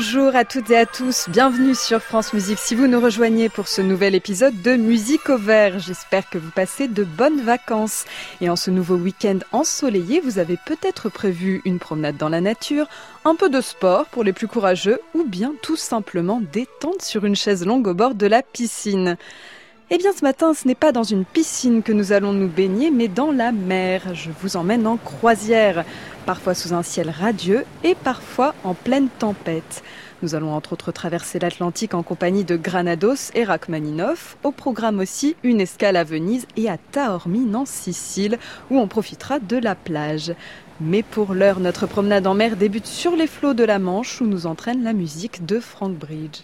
Bonjour à toutes et à tous, bienvenue sur France Musique. Si vous nous rejoignez pour ce nouvel épisode de Musique au vert, j'espère que vous passez de bonnes vacances. Et en ce nouveau week-end ensoleillé, vous avez peut-être prévu une promenade dans la nature, un peu de sport pour les plus courageux ou bien tout simplement détente sur une chaise longue au bord de la piscine. Eh bien ce matin, ce n'est pas dans une piscine que nous allons nous baigner, mais dans la mer. Je vous emmène en croisière, parfois sous un ciel radieux et parfois en pleine tempête. Nous allons entre autres traverser l'Atlantique en compagnie de Granados et Rachmaninoff. Au programme aussi une escale à Venise et à Taormine en Sicile, où on profitera de la plage. Mais pour l'heure, notre promenade en mer débute sur les flots de la Manche, où nous entraîne la musique de Frank Bridge.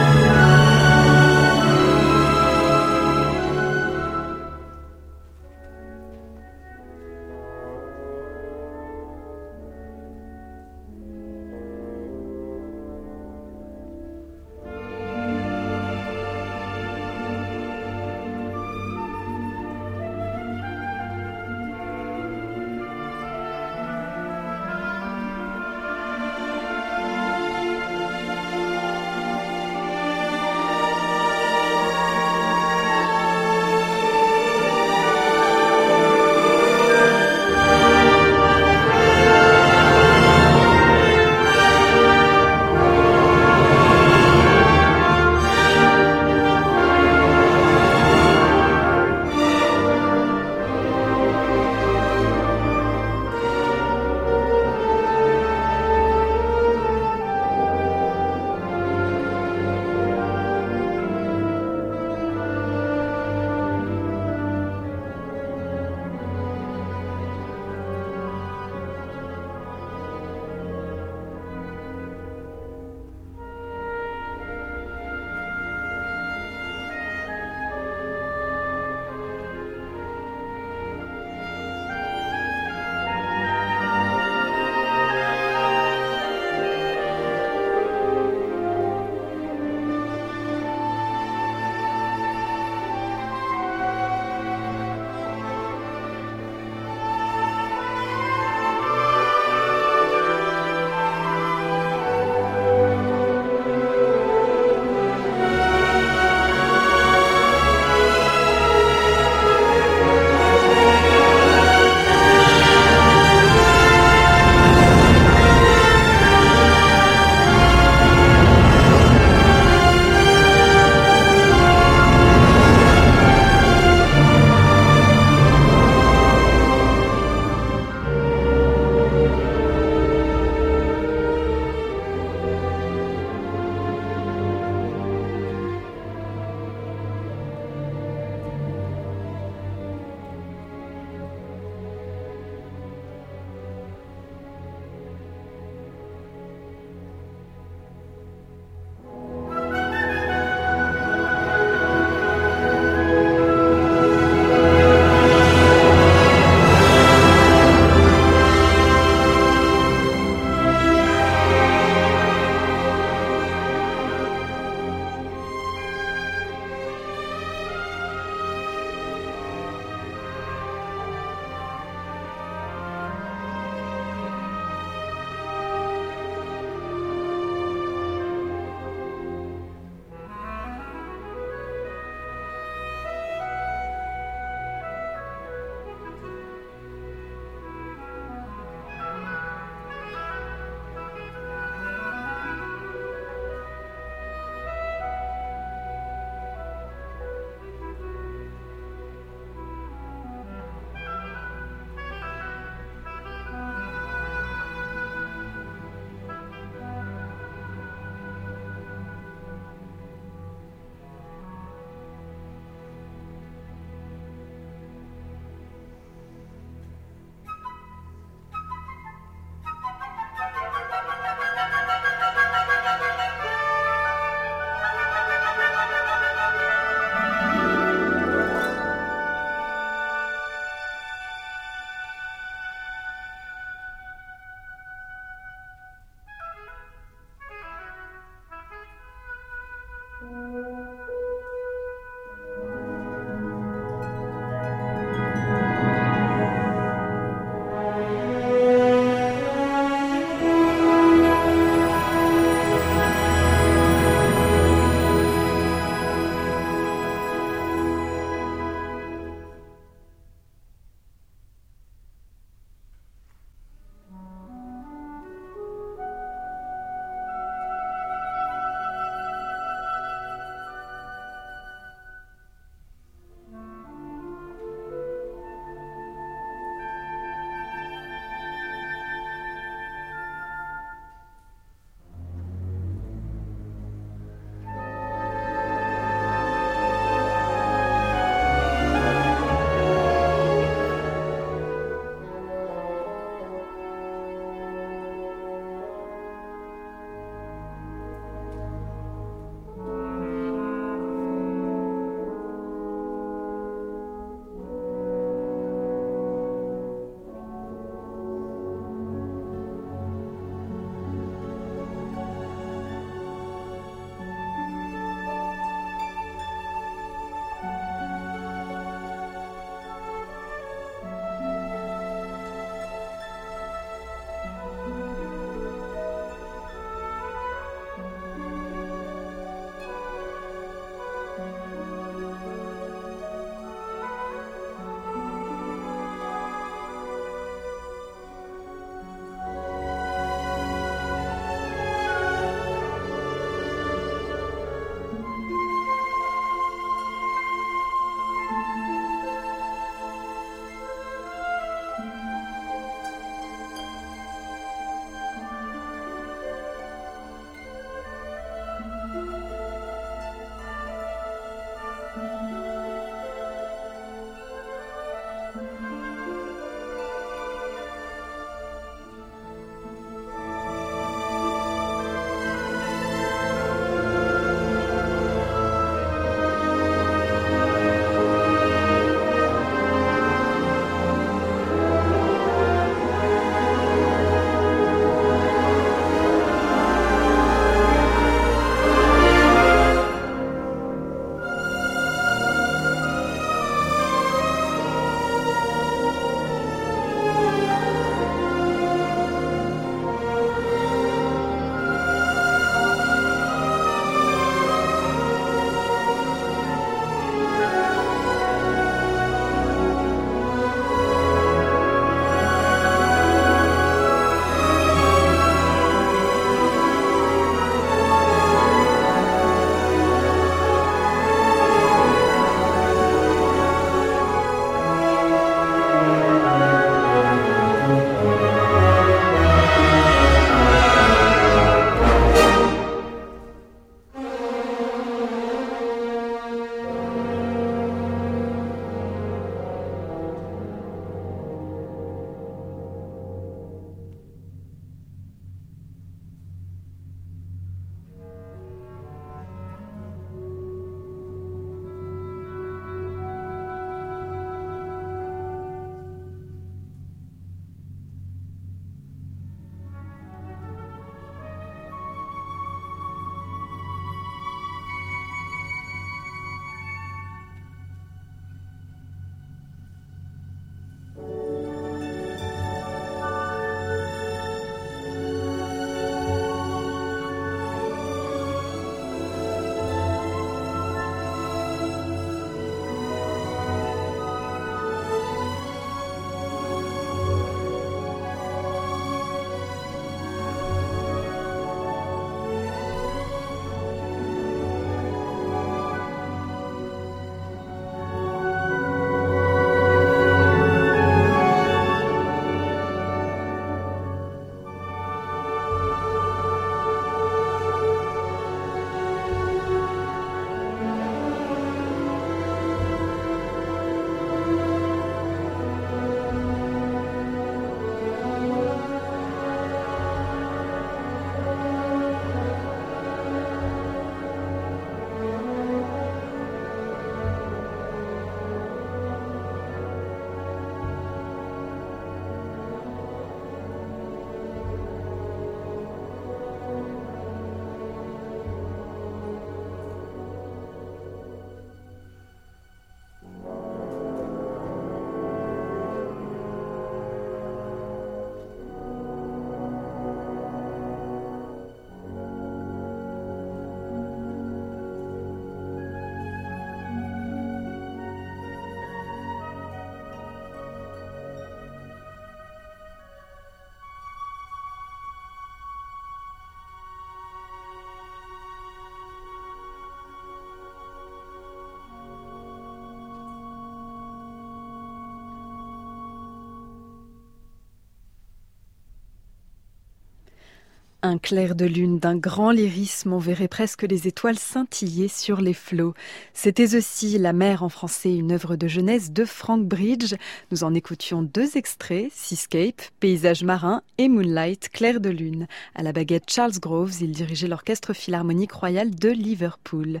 Un clair de lune d'un grand lyrisme, on verrait presque les étoiles scintiller sur les flots. C'était aussi La mer en français, une œuvre de jeunesse de Frank Bridge. Nous en écoutions deux extraits, Seascape, Paysage marin et Moonlight, clair de lune. À la baguette Charles Groves, il dirigeait l'orchestre philharmonique royal de Liverpool.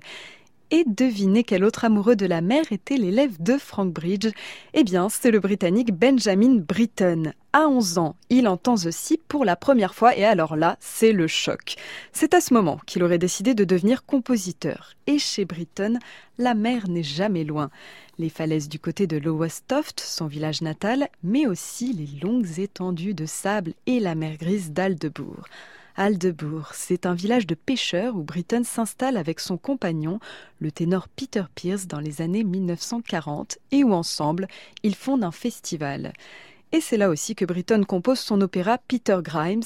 Et devinez quel autre amoureux de la mer était l'élève de Frank Bridge Eh bien, c'est le Britannique Benjamin Britten. À 11 ans, il entend aussi pour la première fois et alors là, c'est le choc. C'est à ce moment qu'il aurait décidé de devenir compositeur. Et chez Britten, la mer n'est jamais loin. Les falaises du côté de Lowestoft, son village natal, mais aussi les longues étendues de sable et la mer grise d'Aldebourg. Aldebourg, c'est un village de pêcheurs où Britton s'installe avec son compagnon, le ténor Peter Pierce, dans les années 1940 et où ensemble, ils fondent un festival. Et c'est là aussi que Britton compose son opéra Peter Grimes.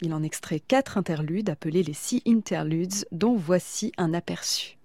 Il en extrait quatre interludes appelés les Sea Interludes, dont voici un aperçu.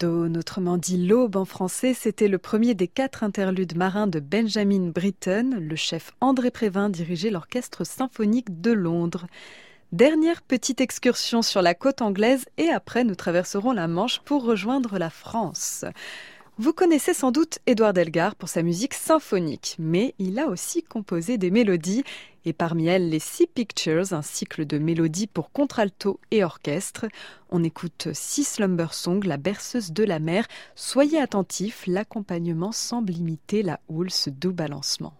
Dawn, autrement dit l'aube en français, c'était le premier des quatre interludes marins de Benjamin Britten. Le chef André Prévin dirigeait l'orchestre symphonique de Londres. Dernière petite excursion sur la côte anglaise et après nous traverserons la Manche pour rejoindre la France. Vous connaissez sans doute Édouard Delgar pour sa musique symphonique, mais il a aussi composé des mélodies, et parmi elles les Six Pictures, un cycle de mélodies pour contralto et orchestre. On écoute Six Slumber Song, la berceuse de la mer. Soyez attentifs, l'accompagnement semble imiter la houle, ce doux balancement.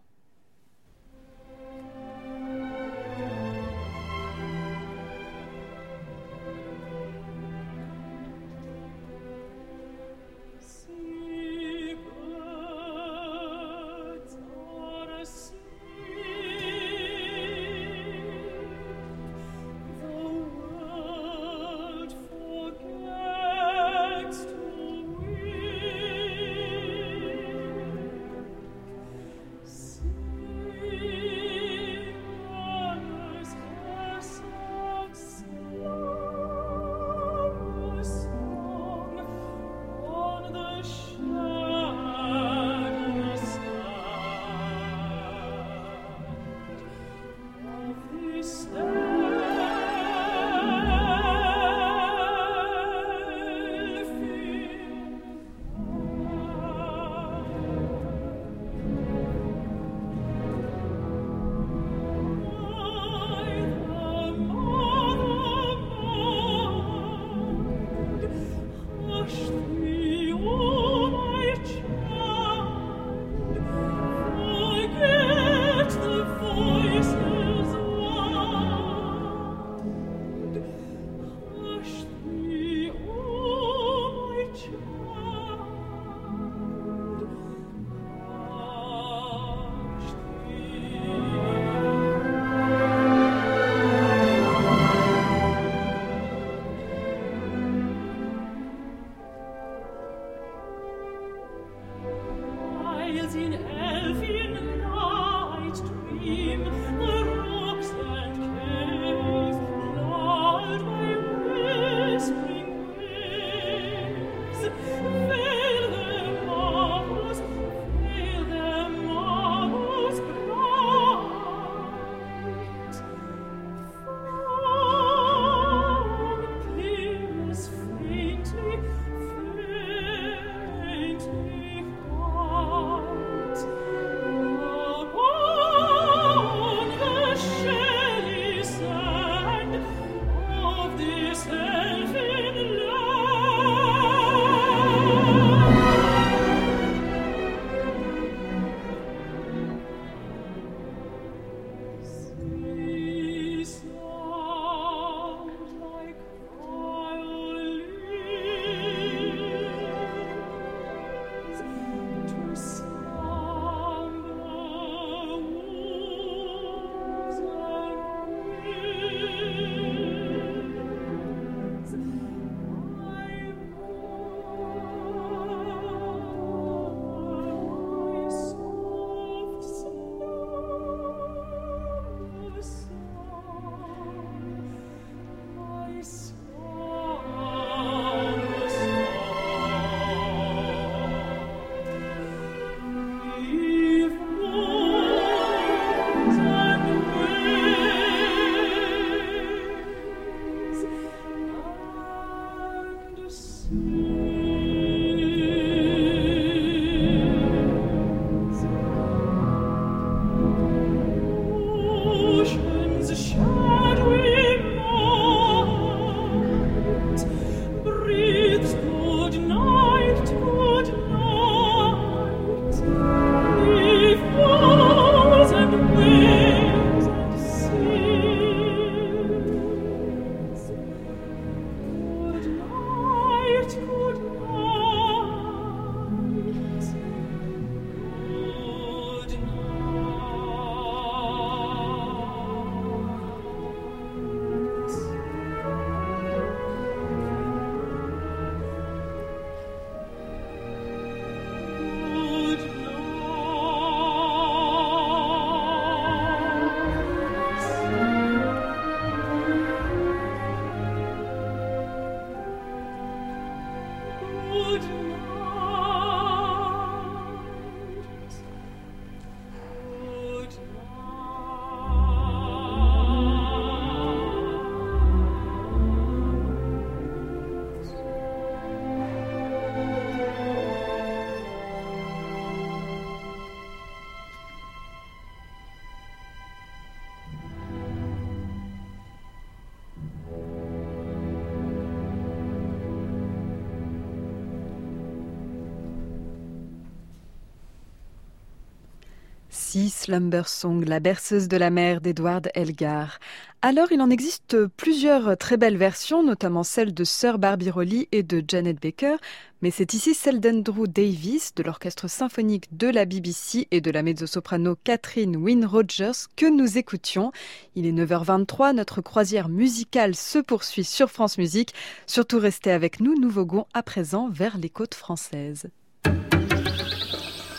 Sea Slumber Song, la berceuse de la mer d'Edward Elgar. Alors, il en existe plusieurs très belles versions, notamment celle de Sir Barbie Rowley et de Janet Baker, mais c'est ici celle d'Andrew Davis, de l'orchestre symphonique de la BBC et de la mezzo-soprano Catherine Wynne Rogers que nous écoutions. Il est 9h23, notre croisière musicale se poursuit sur France Musique. Surtout restez avec nous, nous voguons à présent vers les côtes françaises.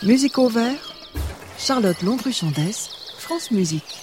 Musique au Charlotte Landru-Chandès, France Musique.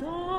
dawn.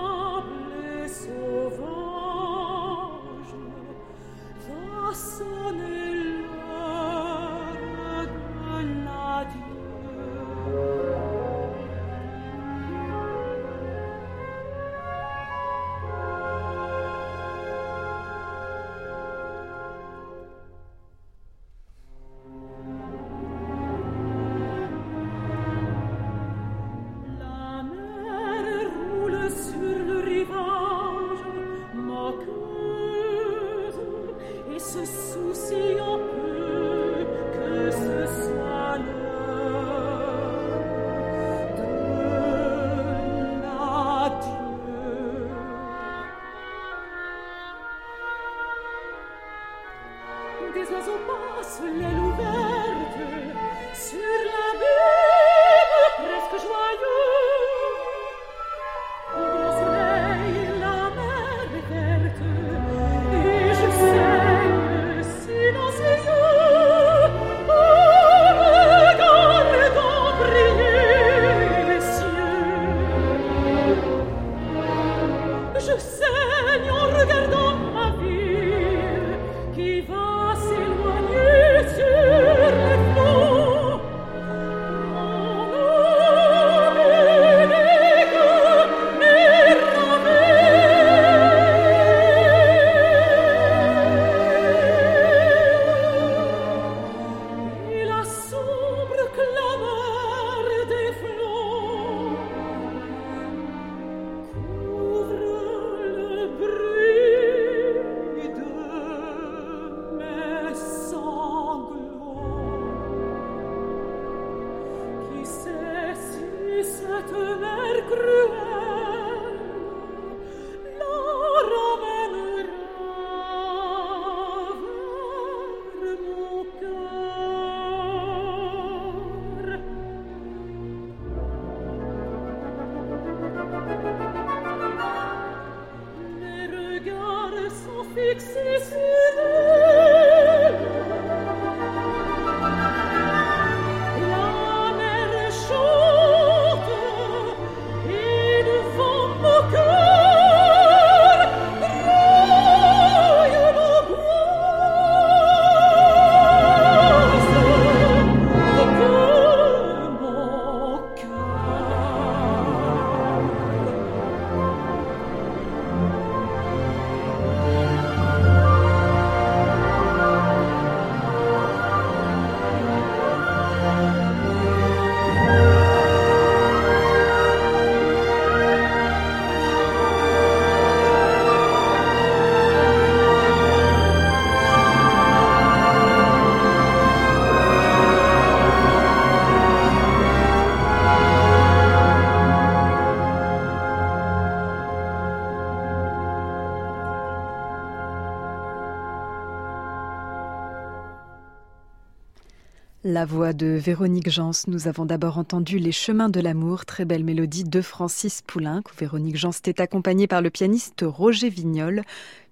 La voix de Véronique Jans. Nous avons d'abord entendu Les chemins de l'amour, très belle mélodie de Francis Poulenc. Véronique Jans était accompagnée par le pianiste Roger Vignol.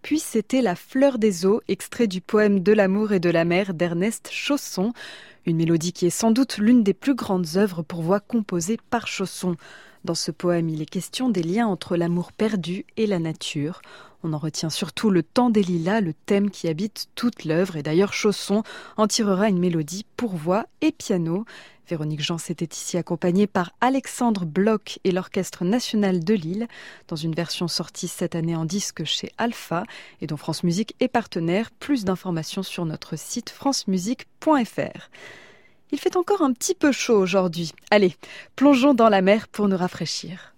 Puis c'était La fleur des eaux, extrait du poème De l'amour et de la mer d'Ernest Chausson. Une mélodie qui est sans doute l'une des plus grandes œuvres pour voix composées par Chausson. Dans ce poème, il est question des liens entre l'amour perdu et la nature. On en retient surtout le temps des lilas, le thème qui habite toute l'œuvre, et d'ailleurs Chausson en tirera une mélodie pour voix et piano. Véronique Jean était ici accompagnée par Alexandre Bloch et l'Orchestre national de Lille, dans une version sortie cette année en disque chez Alpha et dont France Musique est partenaire. Plus d'informations sur notre site francemusique.fr. Il fait encore un petit peu chaud aujourd'hui. Allez, plongeons dans la mer pour nous rafraîchir.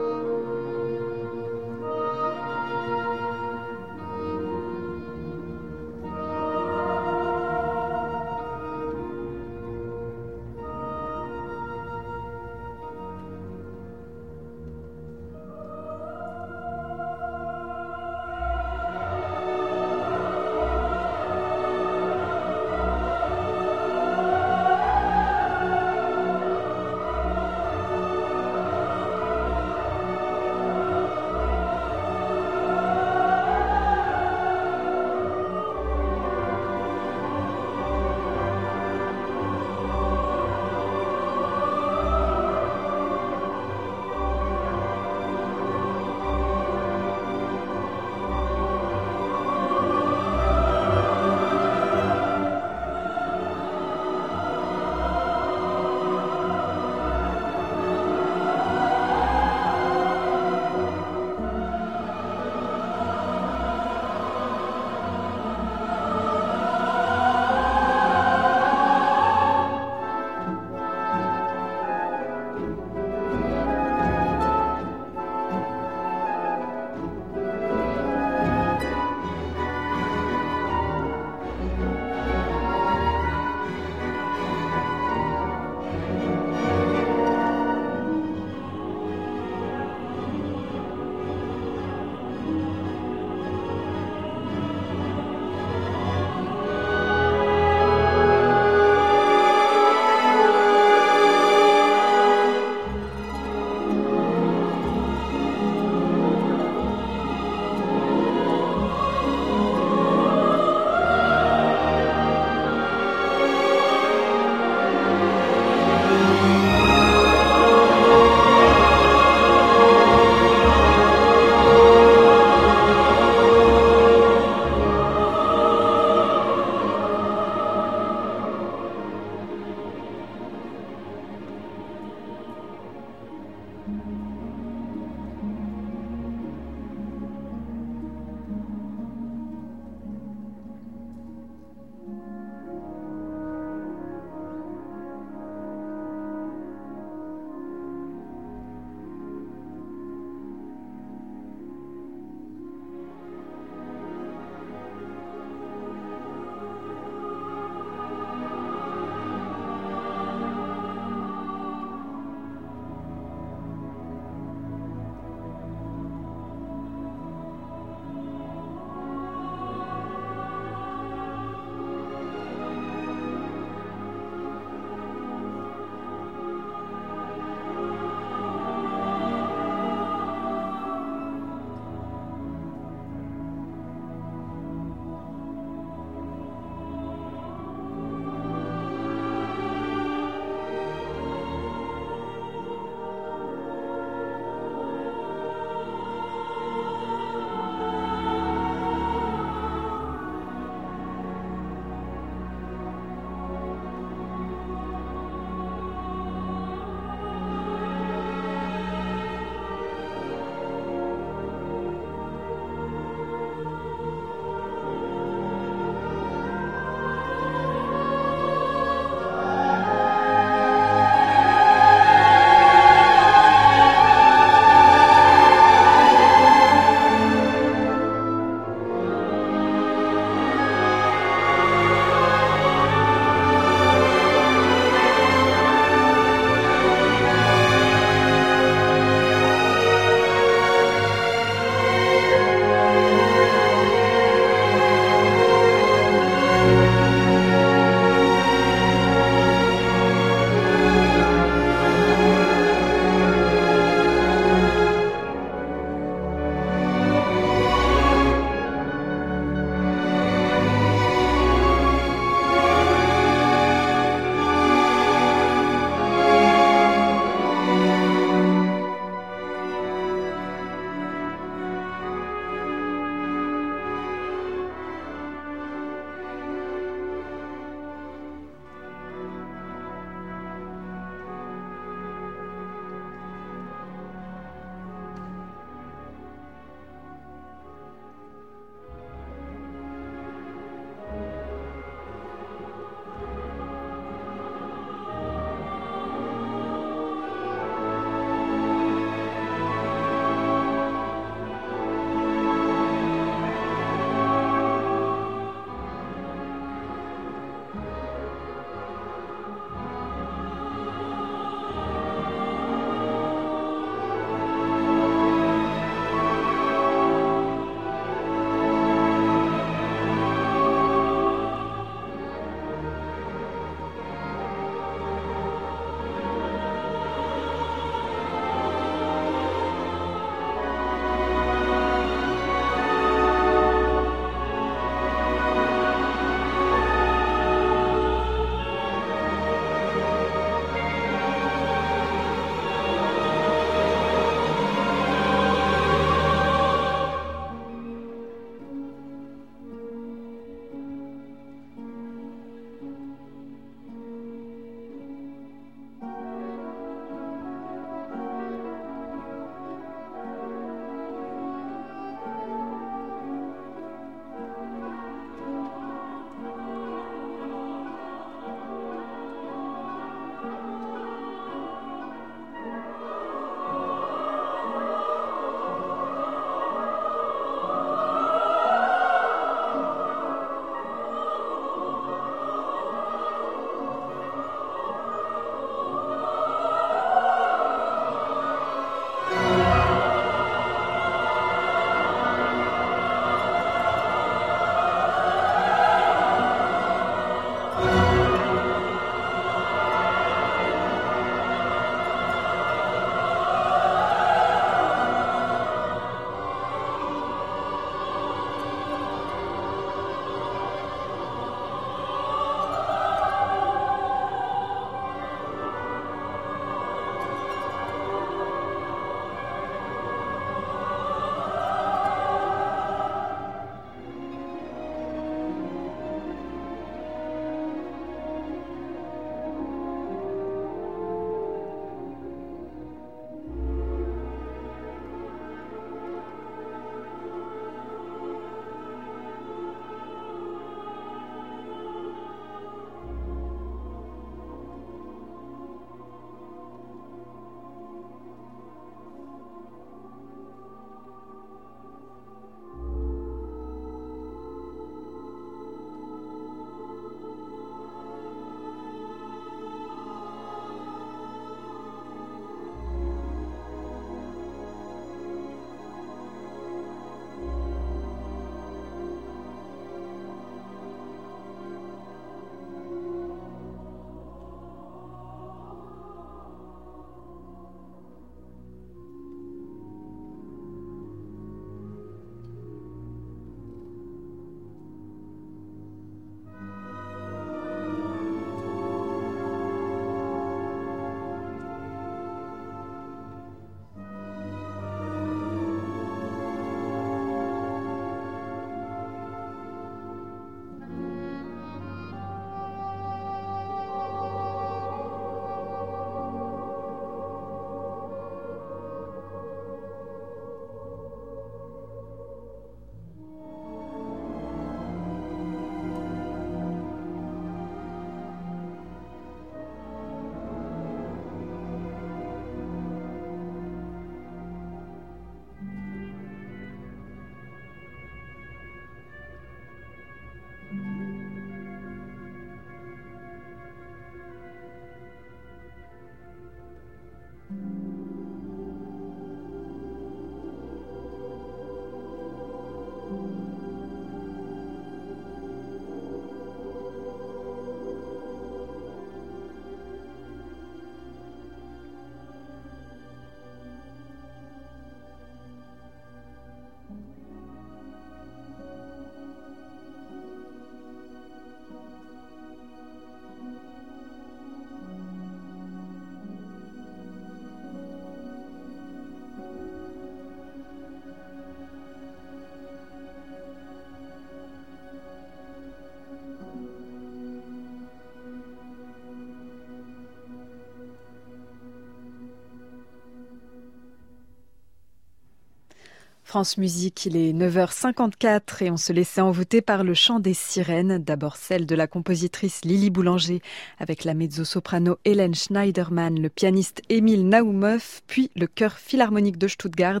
France Musique, il est 9h54 et on se laissait envoûter par le chant des sirènes, d'abord celle de la compositrice Lily Boulanger, avec la mezzo-soprano Hélène Schneiderman, le pianiste Émile Naumov, puis le chœur philharmonique de Stuttgart,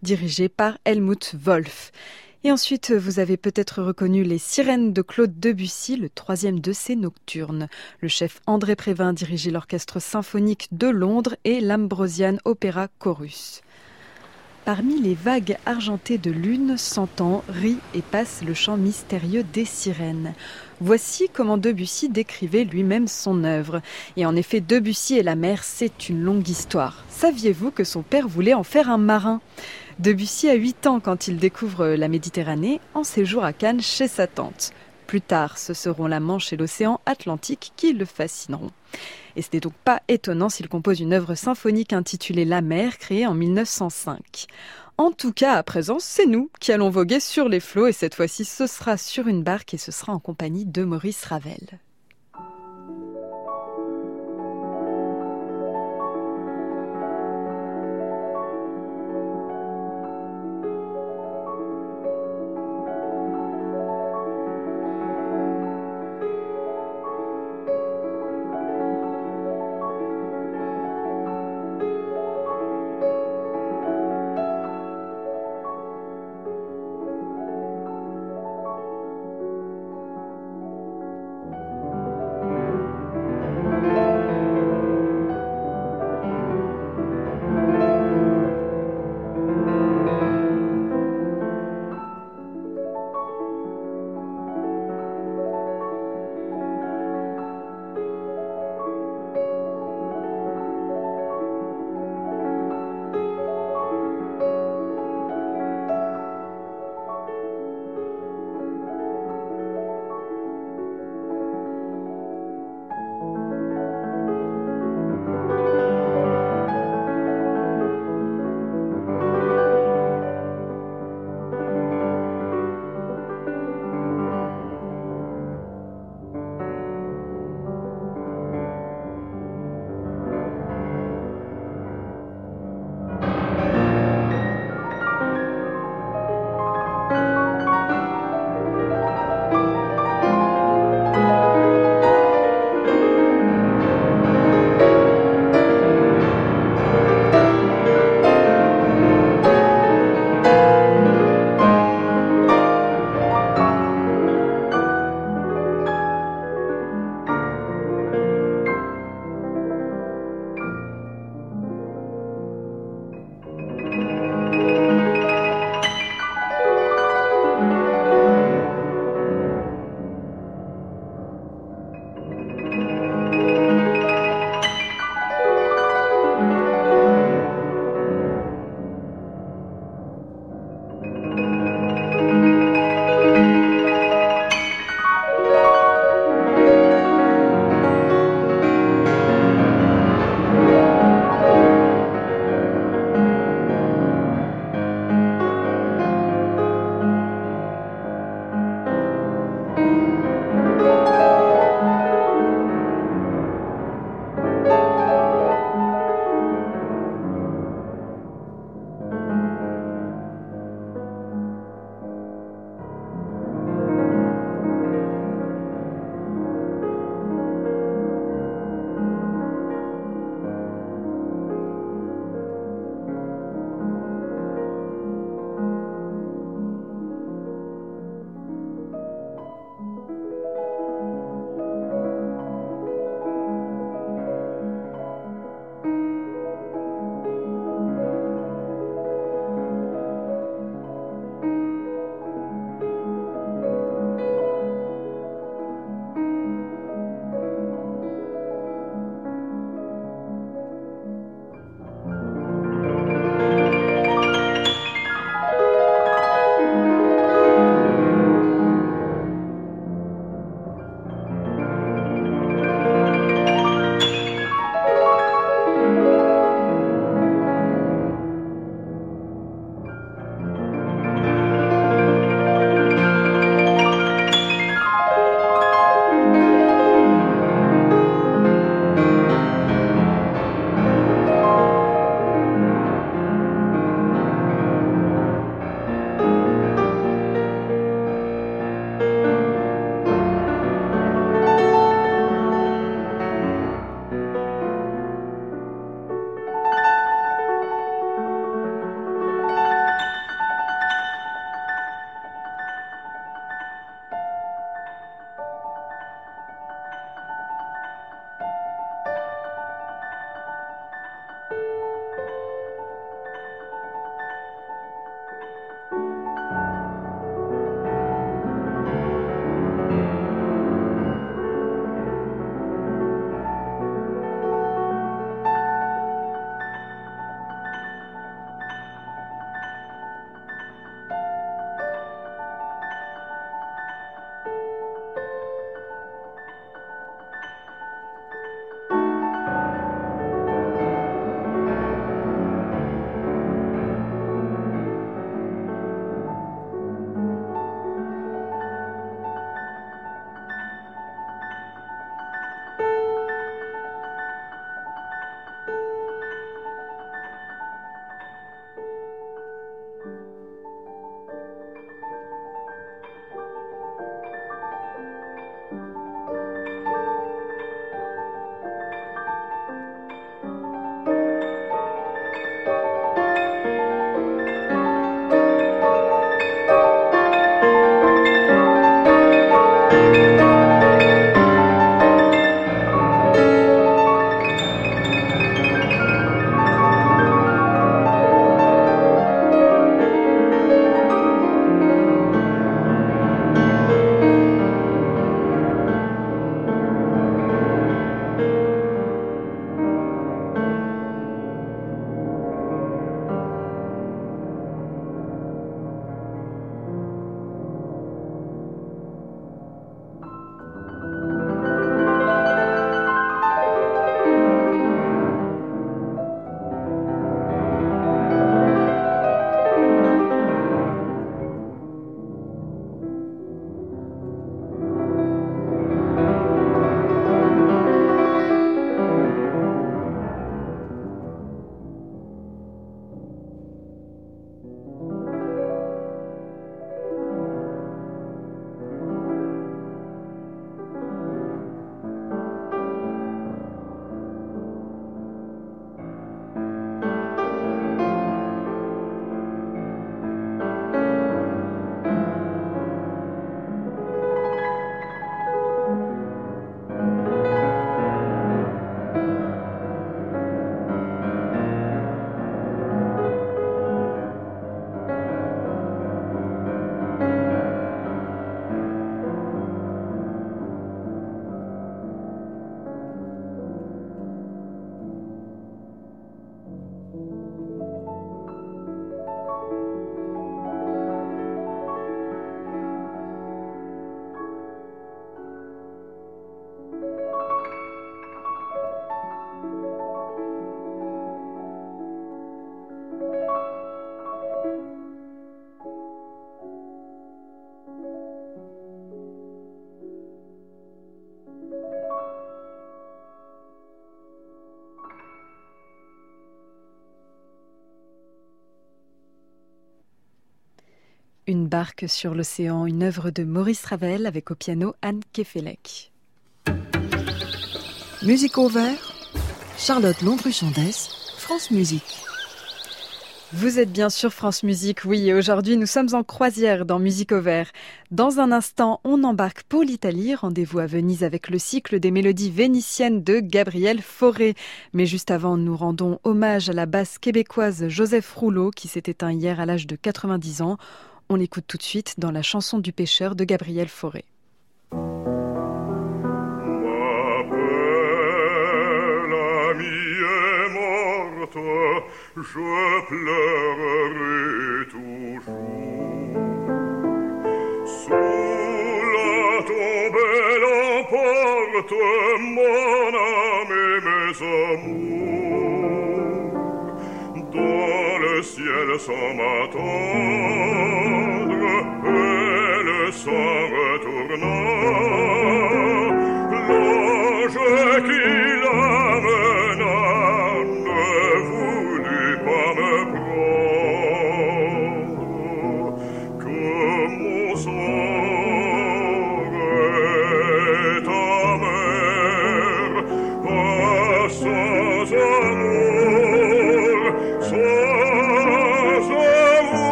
dirigé par Helmut Wolf. Et ensuite, vous avez peut-être reconnu les sirènes de Claude Debussy, le troisième de ses nocturnes. Le chef André Prévin dirigeait l'orchestre symphonique de Londres et l'Ambrosian Opera Chorus. Parmi les vagues argentées de lune s'entend, rit et passe le chant mystérieux des sirènes. Voici comment Debussy décrivait lui-même son œuvre. Et en effet, Debussy et la mer, c'est une longue histoire. Saviez-vous que son père voulait en faire un marin? Debussy a 8 ans quand il découvre la Méditerranée en séjour à Cannes chez sa tante. Plus tard, ce seront la Manche et l'océan Atlantique qui le fascineront. Et ce n'est donc pas étonnant s'il compose une œuvre symphonique intitulée La mer, créée en 1905. En tout cas, à présent, c'est nous qui allons voguer sur les flots et cette fois-ci, ce sera sur une barque et ce sera en compagnie de Maurice Ravel. Barque sur l'océan, une œuvre de Maurice Ravel avec au piano Anne Kefelec. Musique au vert, Charlotte Londruchandès, France Musique. Vous êtes bien sur France Musique, oui, et aujourd'hui nous sommes en croisière dans Musique au vert. Dans un instant, on embarque pour l'Italie, rendez-vous à Venise avec le cycle des mélodies vénitiennes de Gabriel Fauré. Mais juste avant, nous rendons hommage à la basse québécoise Joseph Rouleau qui s'est éteint hier à l'âge de 90 ans. On l'écoute tout de suite dans la chanson du pêcheur de Gabriel Fauré. je pleurerai toujours. Sous la tombe, elle emporte mon âme et mes amours. ciel s'amatendre et le sang retournant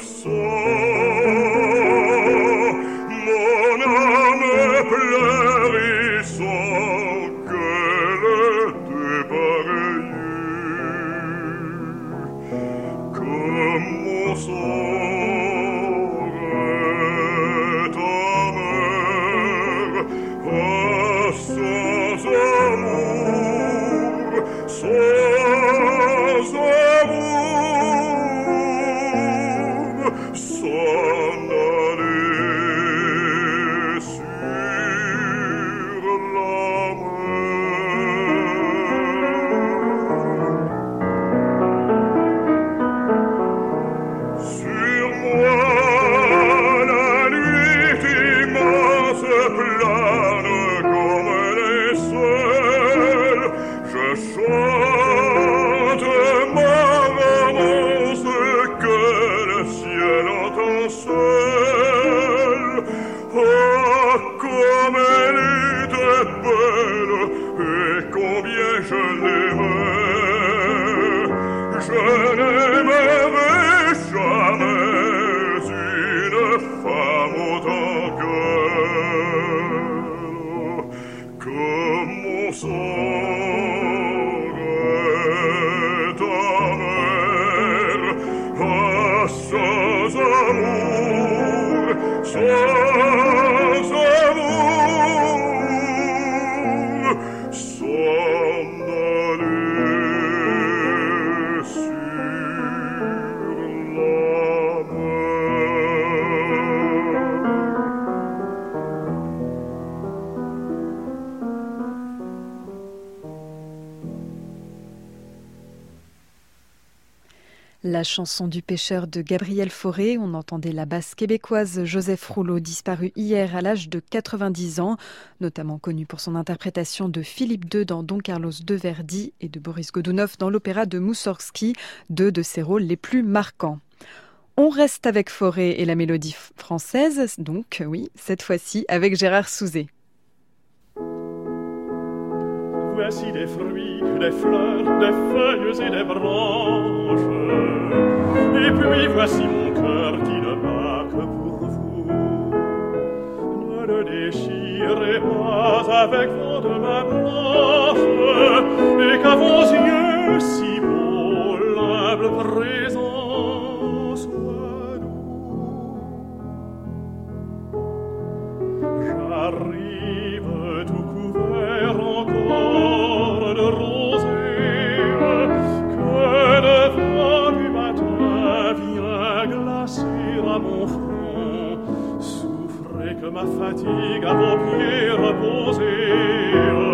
so La chanson du pêcheur de Gabriel Fauré, on entendait la basse québécoise Joseph Rouleau, disparu hier à l'âge de 90 ans, notamment connu pour son interprétation de Philippe II dans Don Carlos de Verdi et de Boris Godunov dans l'opéra de Moussorgsky, deux de ses rôles les plus marquants. On reste avec Fauré et la mélodie française, donc oui, cette fois-ci avec Gérard Souzet voici des fruits, des fleurs, des feuilles et des branches. Et puis voici mon cœur qui ne bat que pour vous. Ne le déchirez pas avec vos de blanche, et qu'à vos yeux si beau l'humble présent soit. J'arrive ma fatica pie pieds reposer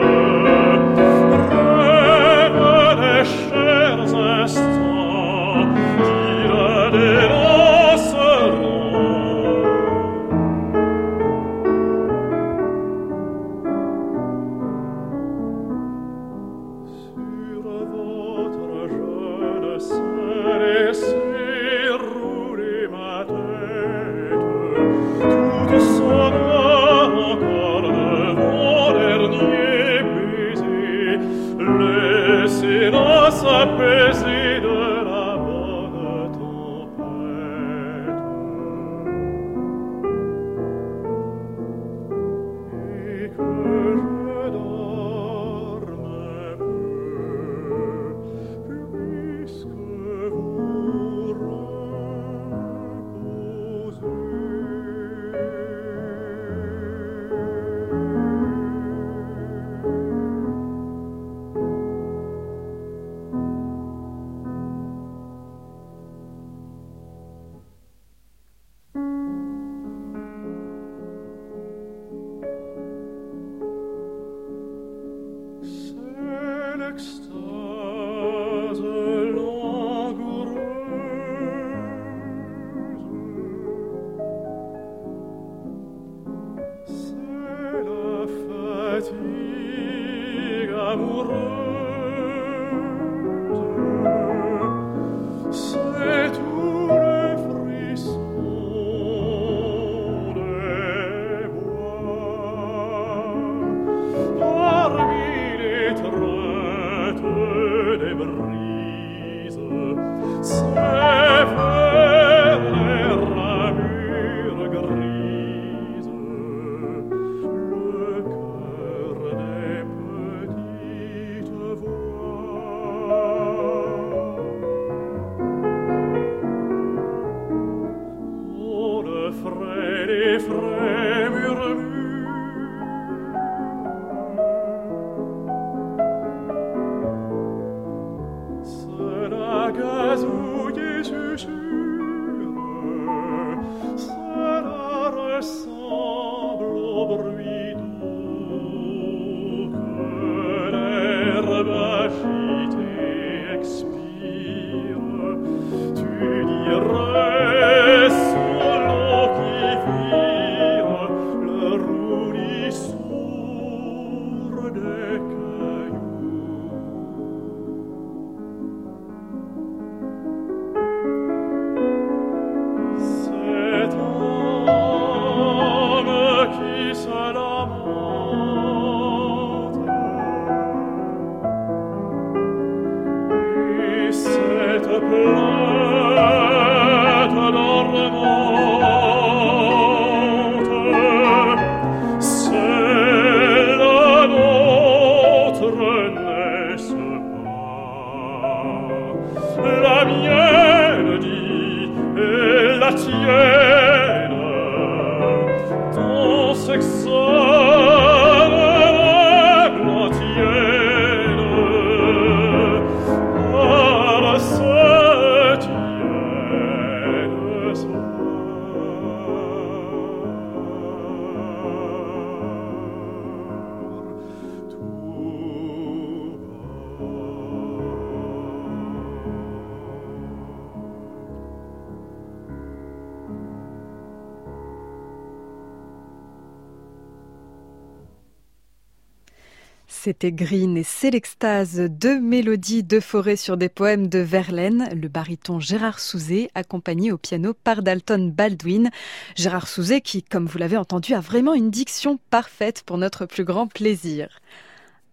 Et C'est l'extase, deux mélodies de forêt sur des poèmes de Verlaine, le baryton Gérard Souzet, accompagné au piano par Dalton Baldwin. Gérard Souzet qui, comme vous l'avez entendu, a vraiment une diction parfaite pour notre plus grand plaisir.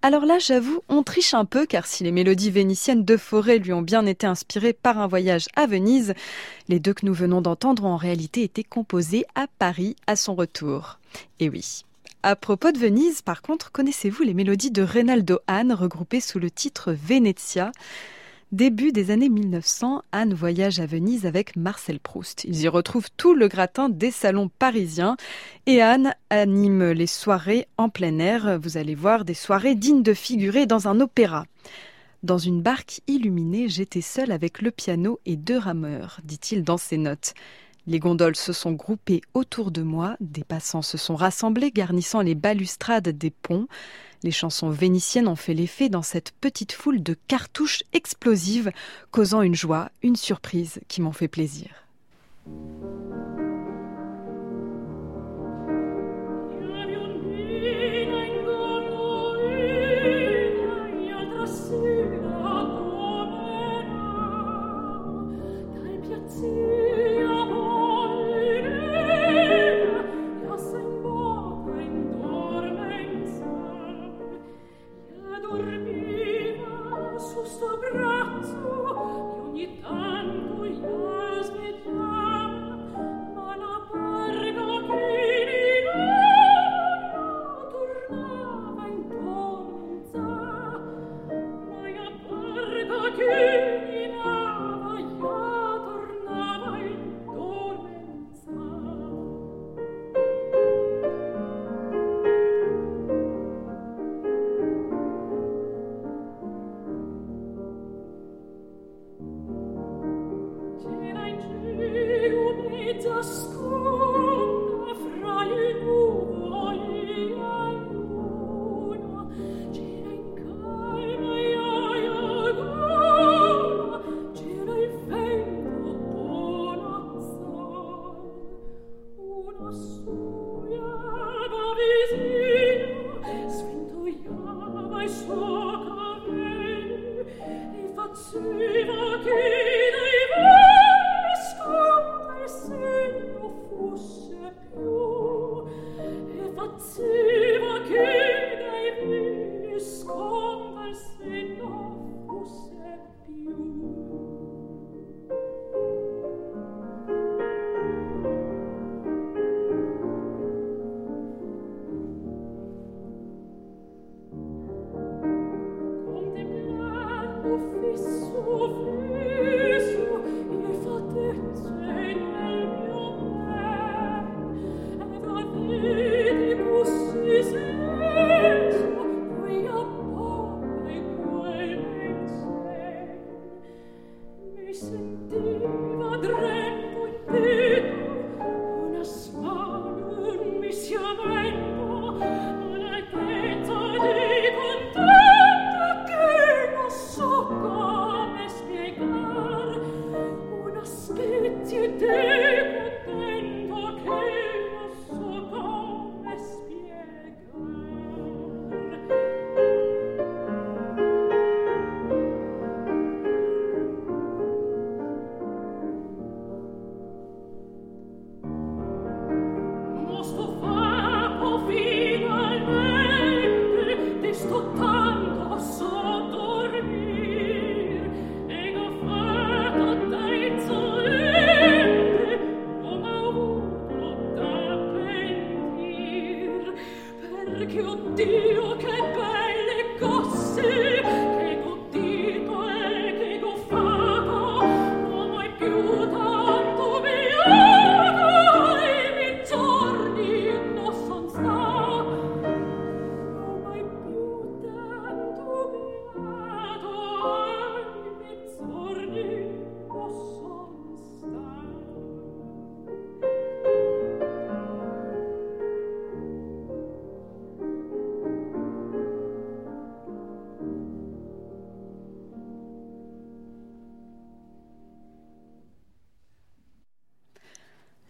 Alors là, j'avoue, on triche un peu car si les mélodies vénitiennes de forêt lui ont bien été inspirées par un voyage à Venise, les deux que nous venons d'entendre ont en réalité été composées à Paris à son retour. Et oui, à propos de Venise, par contre, connaissez-vous les mélodies de Reynaldo Hahn regroupées sous le titre Venezia? Début des années 1900, Anne voyage à Venise avec Marcel Proust. Ils y retrouvent tout le gratin des salons parisiens et Anne anime les soirées en plein air. Vous allez voir des soirées dignes de figurer dans un opéra. Dans une barque illuminée, j'étais seul avec le piano et deux rameurs, dit-il dans ses notes. Les gondoles se sont groupées autour de moi, des passants se sont rassemblés garnissant les balustrades des ponts. Les chansons vénitiennes ont fait l'effet dans cette petite foule de cartouches explosives, causant une joie, une surprise qui m'ont fait plaisir.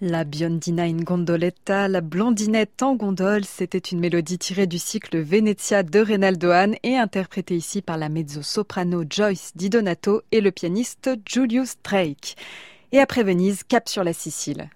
La biondina in gondoletta, la blondinette en gondole, c'était une mélodie tirée du cycle Venezia de Reynaldo Hahn et interprétée ici par la mezzo-soprano Joyce Di Donato et le pianiste Julius Drake. Et après Venise, cap sur la Sicile.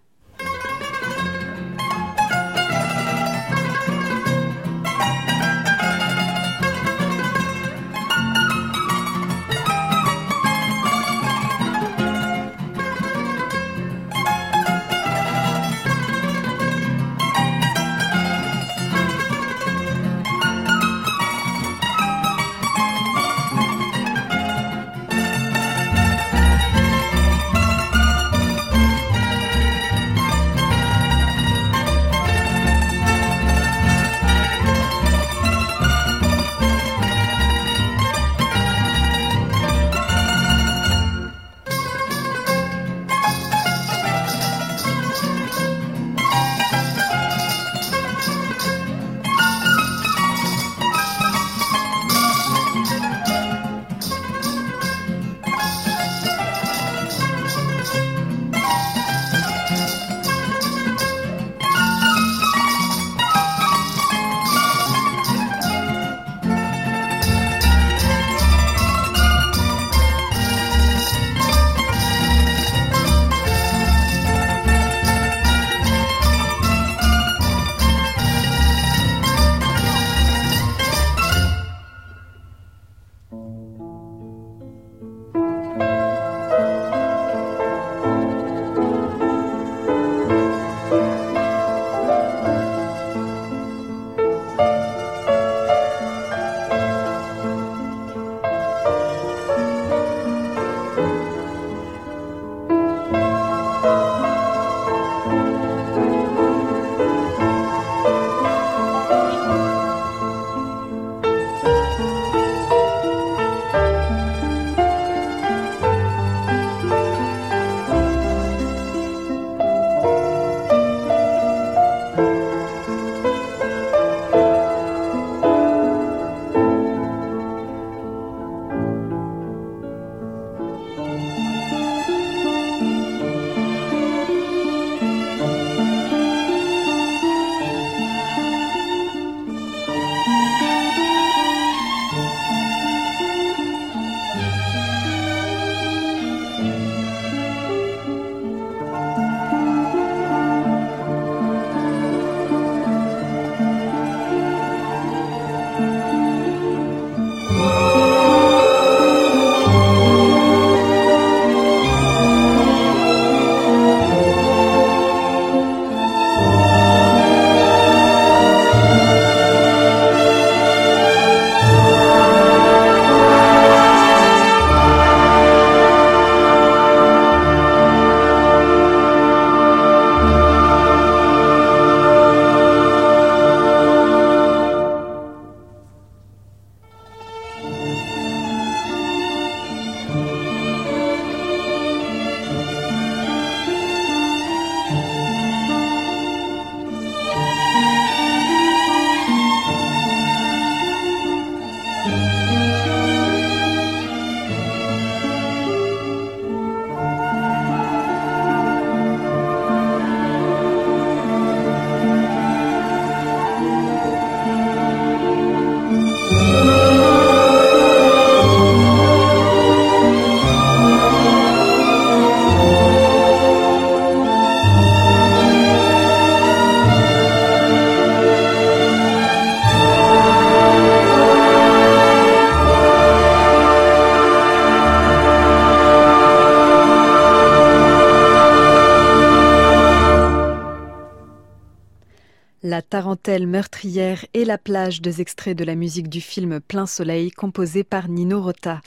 Tarentelle meurtrière et la plage, deux extraits de la musique du film Plein Soleil, composé par Nino Rota.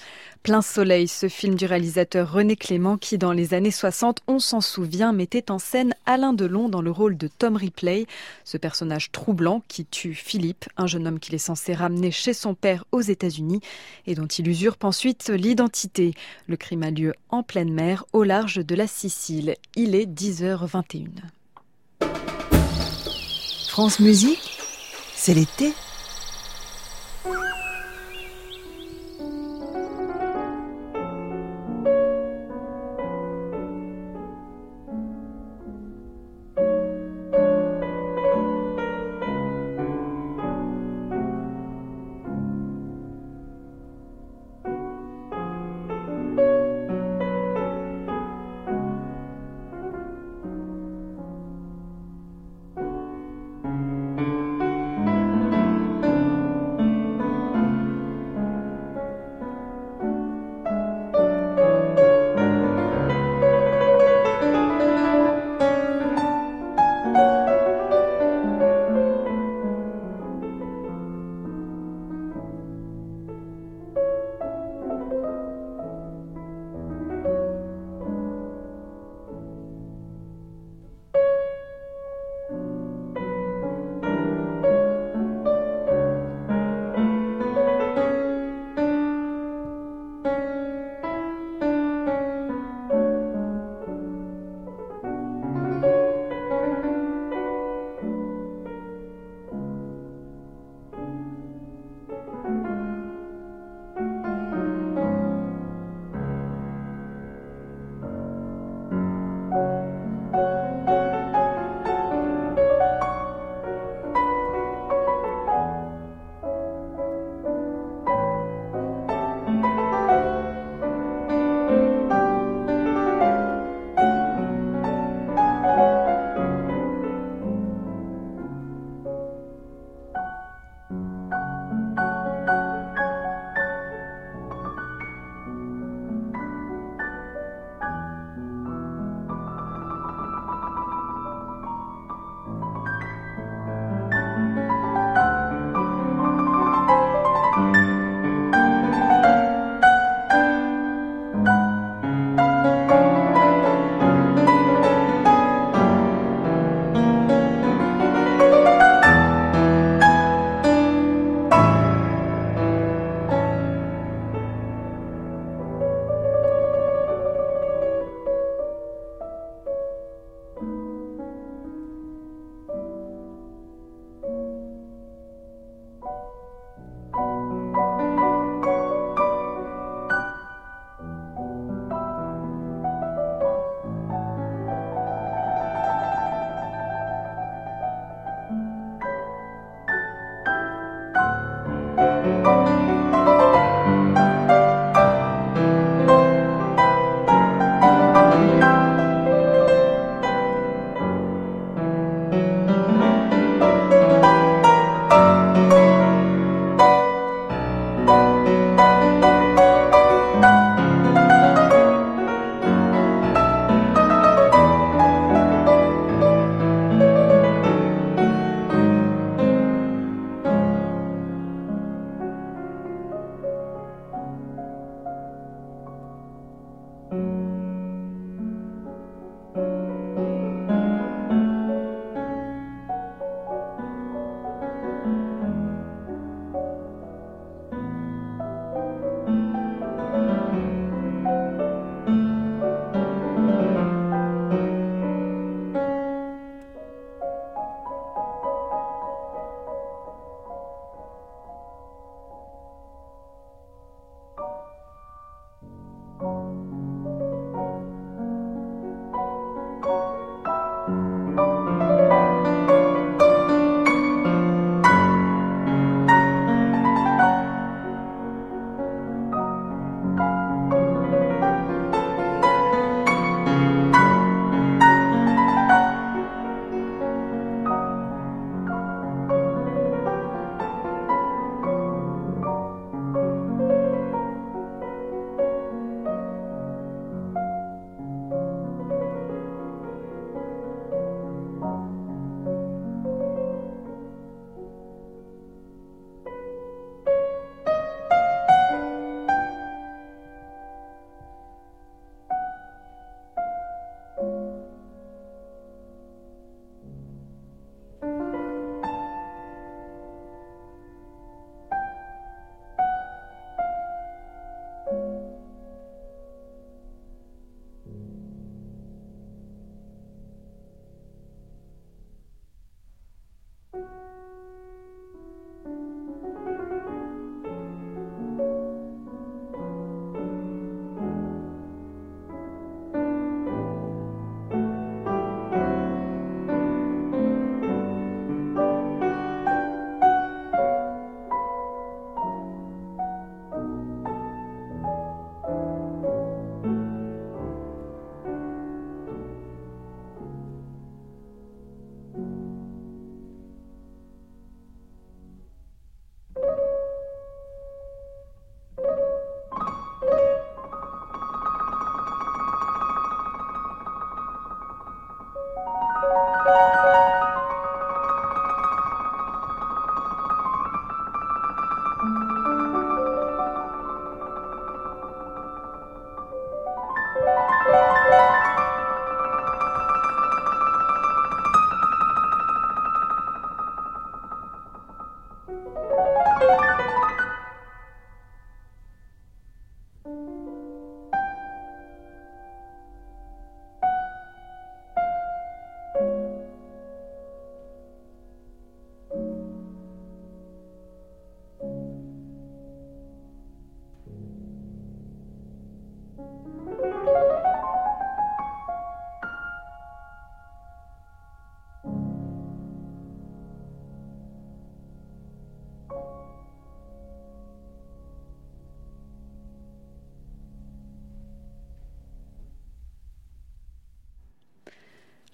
Plein Soleil, ce film du réalisateur René Clément qui, dans les années 60, on s'en souvient, mettait en scène Alain Delon dans le rôle de Tom Ripley, ce personnage troublant qui tue Philippe, un jeune homme qu'il est censé ramener chez son père aux États-Unis et dont il usurpe ensuite l'identité. Le crime a lieu en pleine mer, au large de la Sicile. Il est 10h21. France Musique, c'est l'été.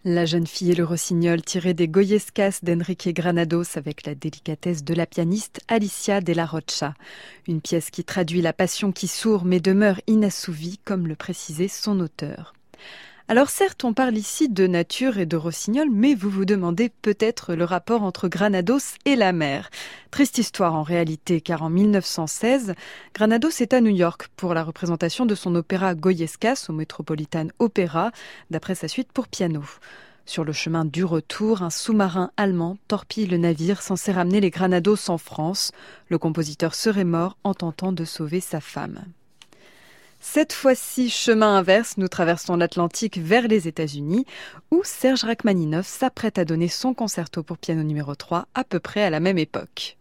La jeune fille et le rossignol tiré des Goyescas d'Enrique Granados avec la délicatesse de la pianiste Alicia de la Rocha. Une pièce qui traduit la passion qui sourd mais demeure inassouvie comme le précisait son auteur. Alors certes, on parle ici de nature et de rossignol, mais vous vous demandez peut-être le rapport entre Granados et la mer. Triste histoire en réalité, car en 1916, Granados est à New York pour la représentation de son opéra Goyescas au Metropolitan Opera, d'après sa suite pour piano. Sur le chemin du retour, un sous-marin allemand torpille le navire censé ramener les Granados en France. Le compositeur serait mort en tentant de sauver sa femme. Cette fois-ci, chemin inverse, nous traversons l'Atlantique vers les États-Unis, où Serge Rachmaninoff s'apprête à donner son concerto pour piano numéro 3 à peu près à la même époque.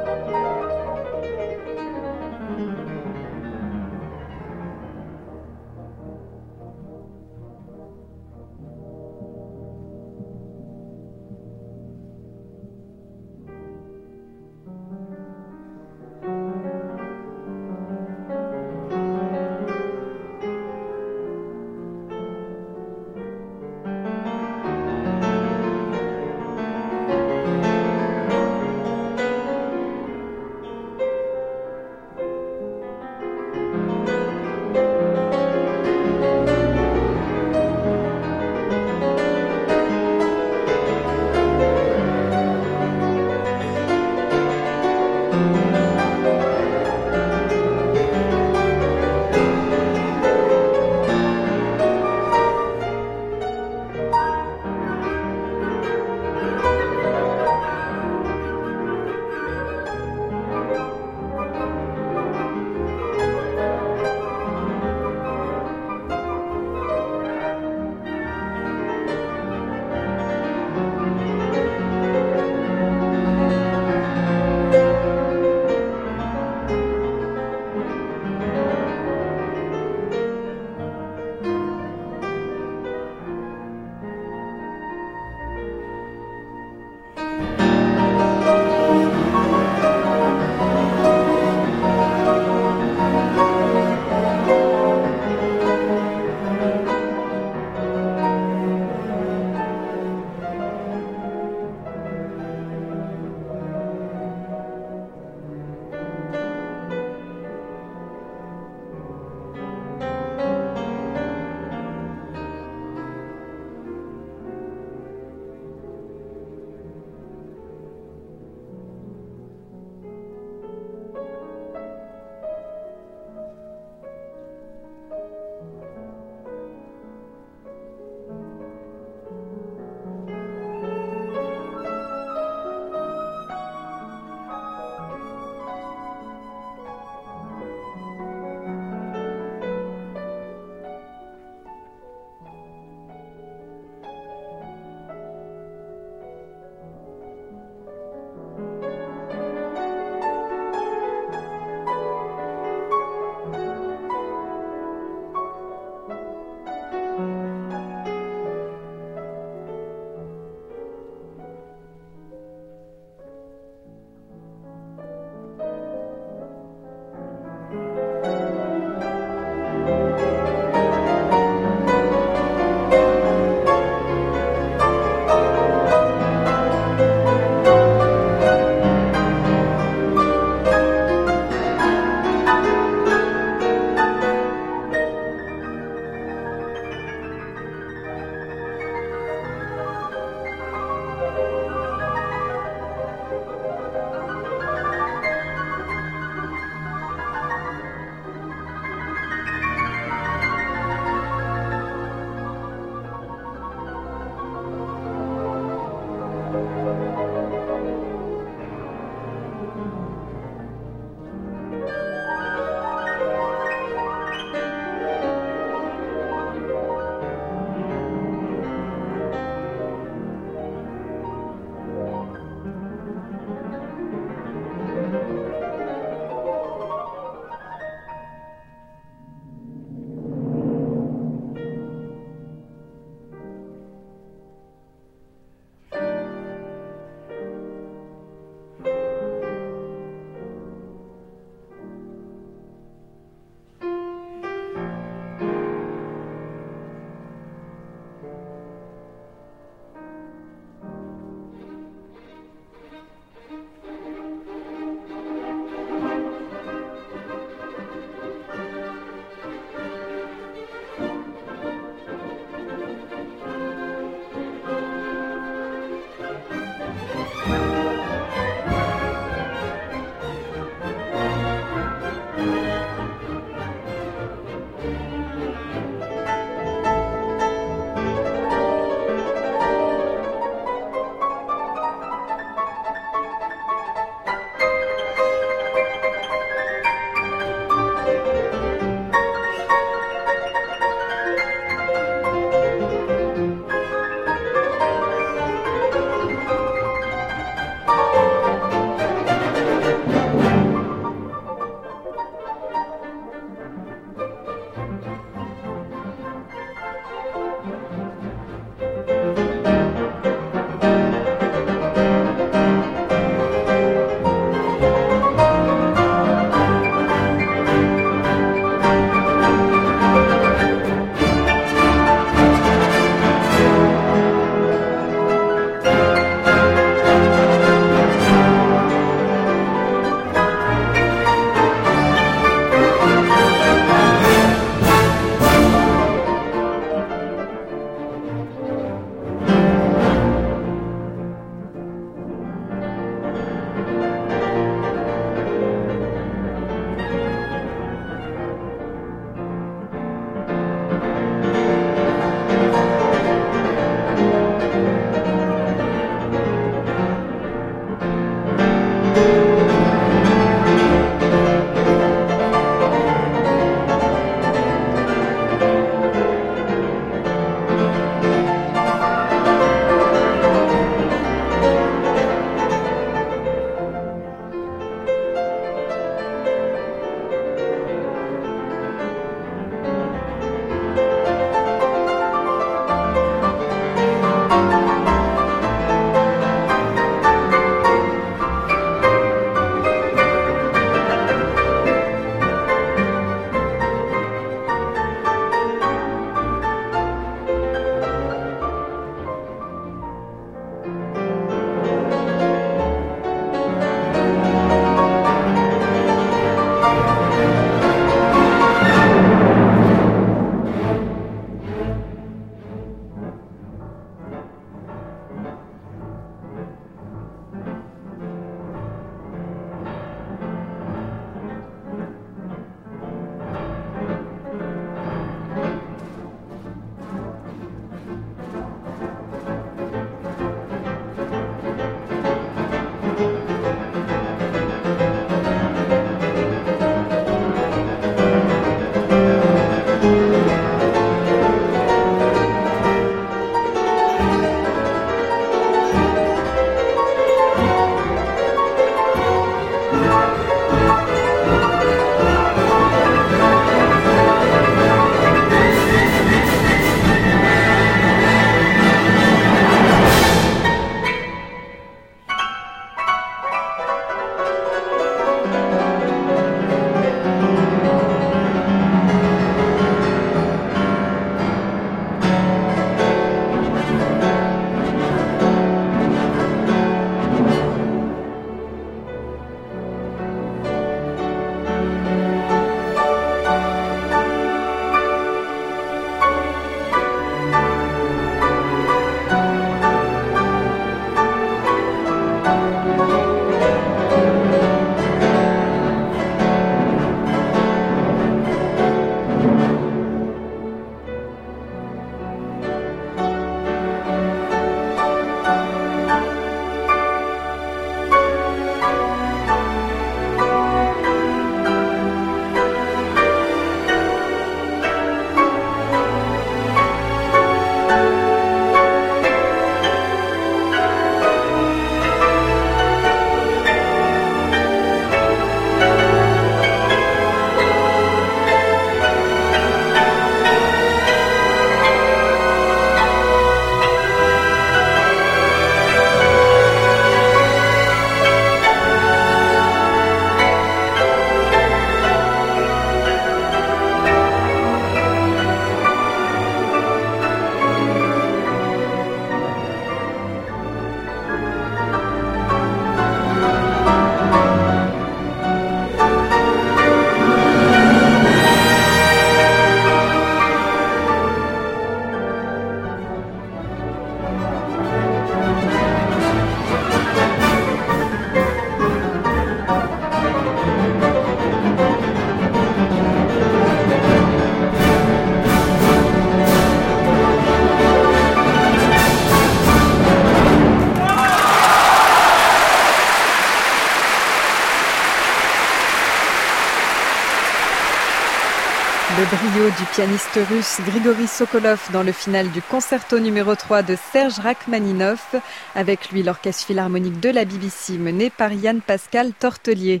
Du pianiste russe Grigory Sokolov dans le final du concerto numéro 3 de Serge Rachmaninoff, avec lui l'orchestre philharmonique de la BBC mené par Yann Pascal Tortelier.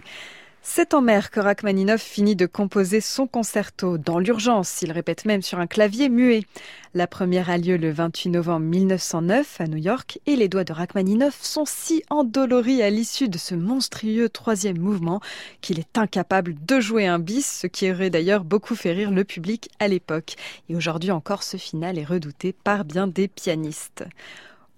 C'est en mer que Rachmaninoff finit de composer son concerto, dans l'urgence, il répète même sur un clavier muet. La première a lieu le 28 novembre 1909 à New York et les doigts de Rachmaninoff sont si endoloris à l'issue de ce monstrueux troisième mouvement qu'il est incapable de jouer un bis, ce qui aurait d'ailleurs beaucoup fait rire le public à l'époque. Et aujourd'hui encore, ce final est redouté par bien des pianistes.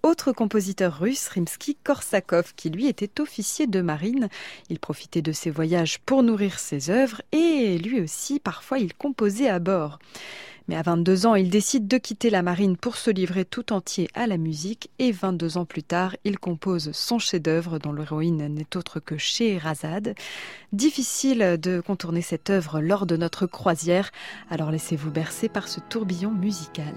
Autre compositeur russe, Rimsky-Korsakov, qui lui était officier de marine. Il profitait de ses voyages pour nourrir ses œuvres et lui aussi, parfois, il composait à bord. Mais à 22 ans, il décide de quitter la marine pour se livrer tout entier à la musique et 22 ans plus tard, il compose son chef-d'œuvre dont l'héroïne n'est autre que Scheherazade. Difficile de contourner cette œuvre lors de notre croisière, alors laissez-vous bercer par ce tourbillon musical.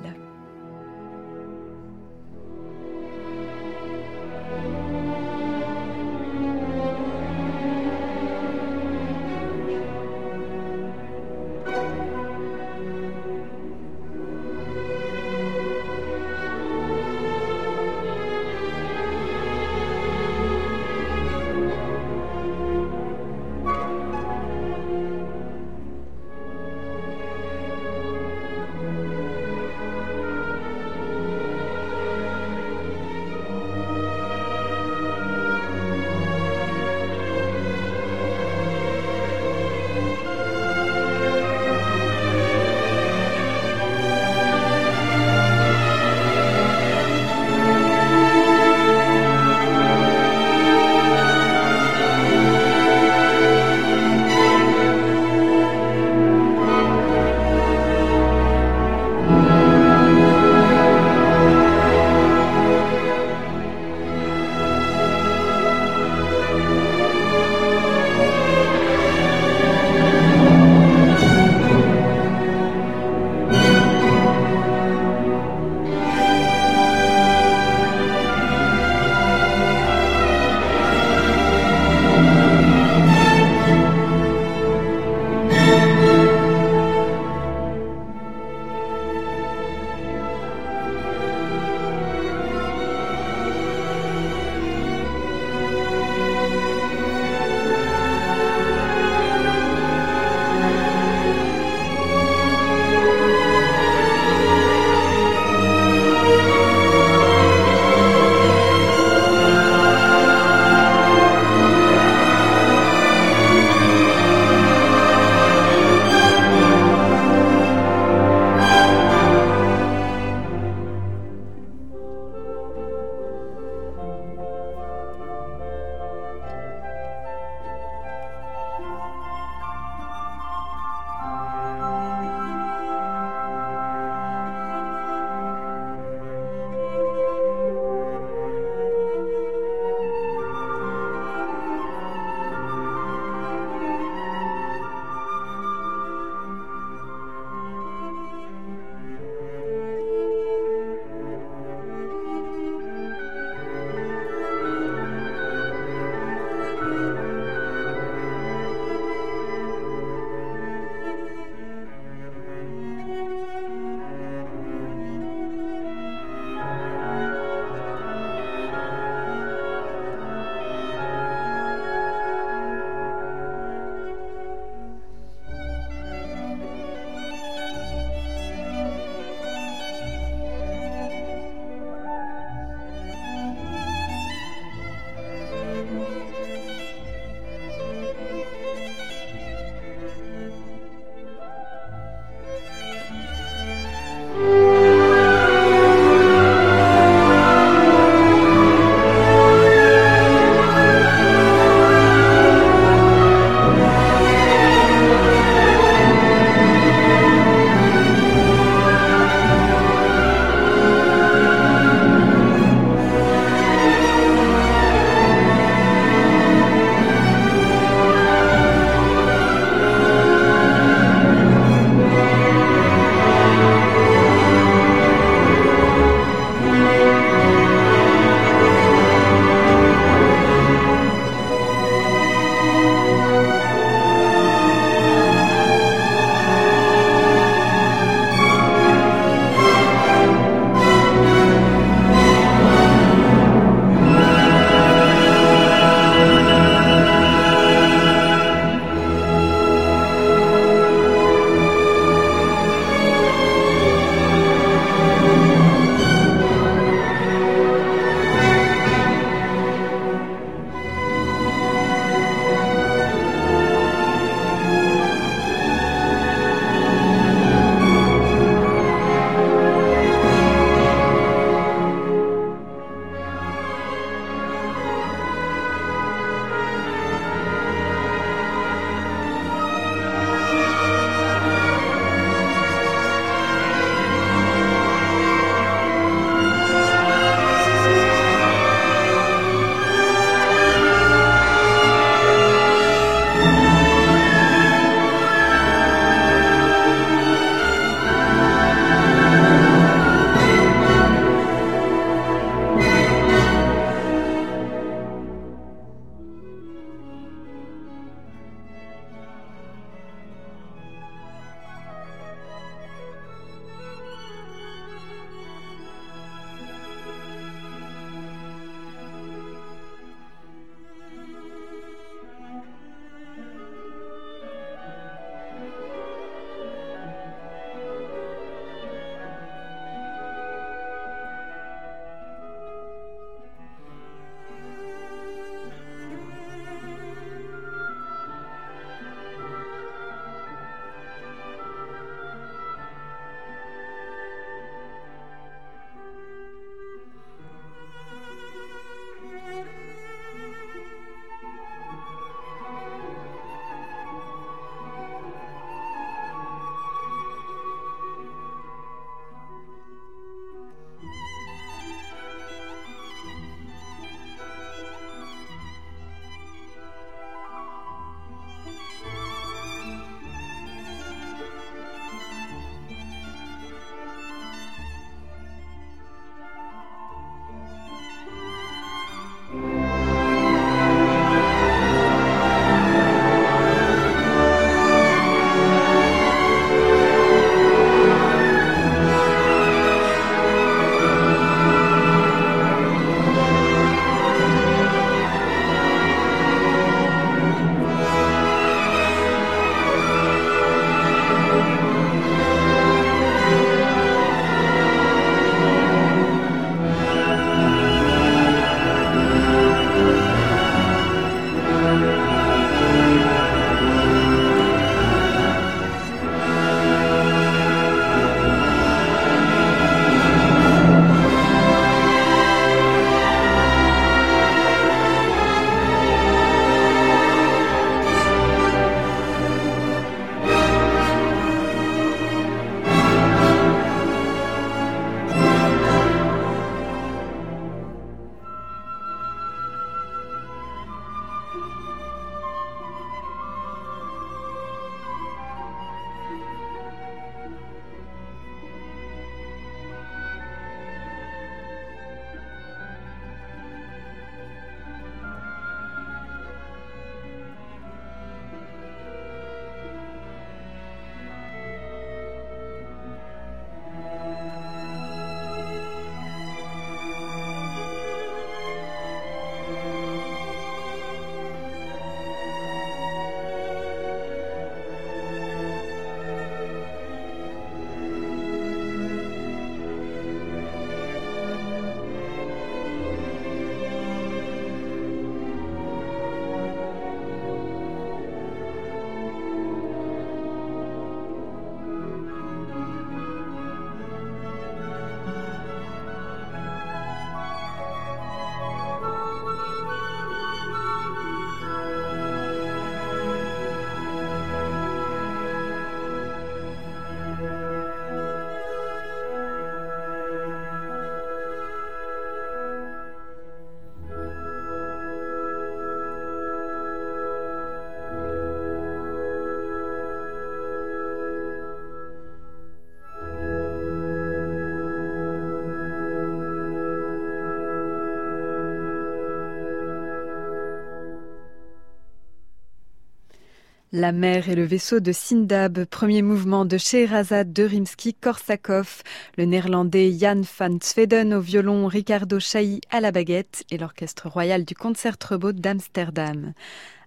La mer et le vaisseau de Sindab, premier mouvement de Scheherazade de Rimsky-Korsakov, le néerlandais Jan van Zweden au violon, Ricardo Chailly à la baguette et l'orchestre royal du Concertgebouw d'Amsterdam.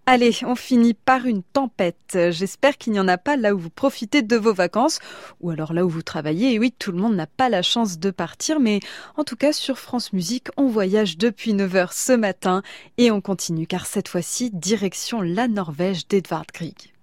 Allez, on finit par une tempête. J'espère qu'il n'y en a pas là où vous profitez de vos vacances ou alors là où vous travaillez. Et oui, tout le monde n'a pas la chance de partir, mais en tout cas sur France Musique, on voyage depuis 9h ce matin et on continue car cette fois-ci, direction la Norvège d'Edvard Grieg.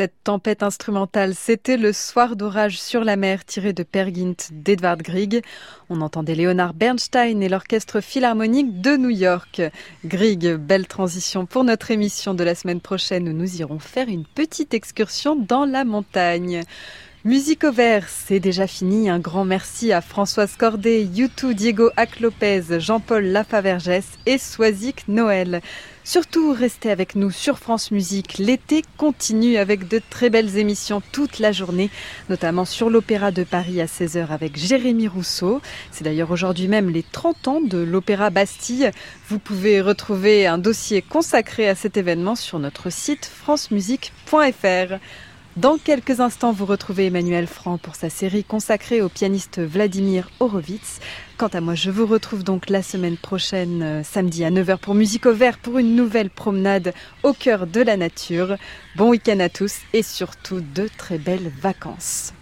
Cette tempête instrumentale, c'était le soir d'orage sur la mer tiré de Pergint d'Edvard Grieg. On entendait Leonard Bernstein et l'orchestre philharmonique de New York. Grieg, belle transition pour notre émission de la semaine prochaine où nous irons faire une petite excursion dans la montagne. Musique au vert, c'est déjà fini. Un grand merci à Françoise Cordet, Youtou Diego Lopez, Jean-Paul Lafavergès et Soisic Noël. Surtout, restez avec nous sur France Musique. L'été continue avec de très belles émissions toute la journée, notamment sur l'Opéra de Paris à 16h avec Jérémy Rousseau. C'est d'ailleurs aujourd'hui même les 30 ans de l'Opéra Bastille. Vous pouvez retrouver un dossier consacré à cet événement sur notre site francemusique.fr. Dans quelques instants, vous retrouvez Emmanuel Franc pour sa série consacrée au pianiste Vladimir Horowitz. Quant à moi, je vous retrouve donc la semaine prochaine, euh, samedi à 9h pour Musique au Vert, pour une nouvelle promenade au cœur de la nature. Bon week-end à tous et surtout de très belles vacances.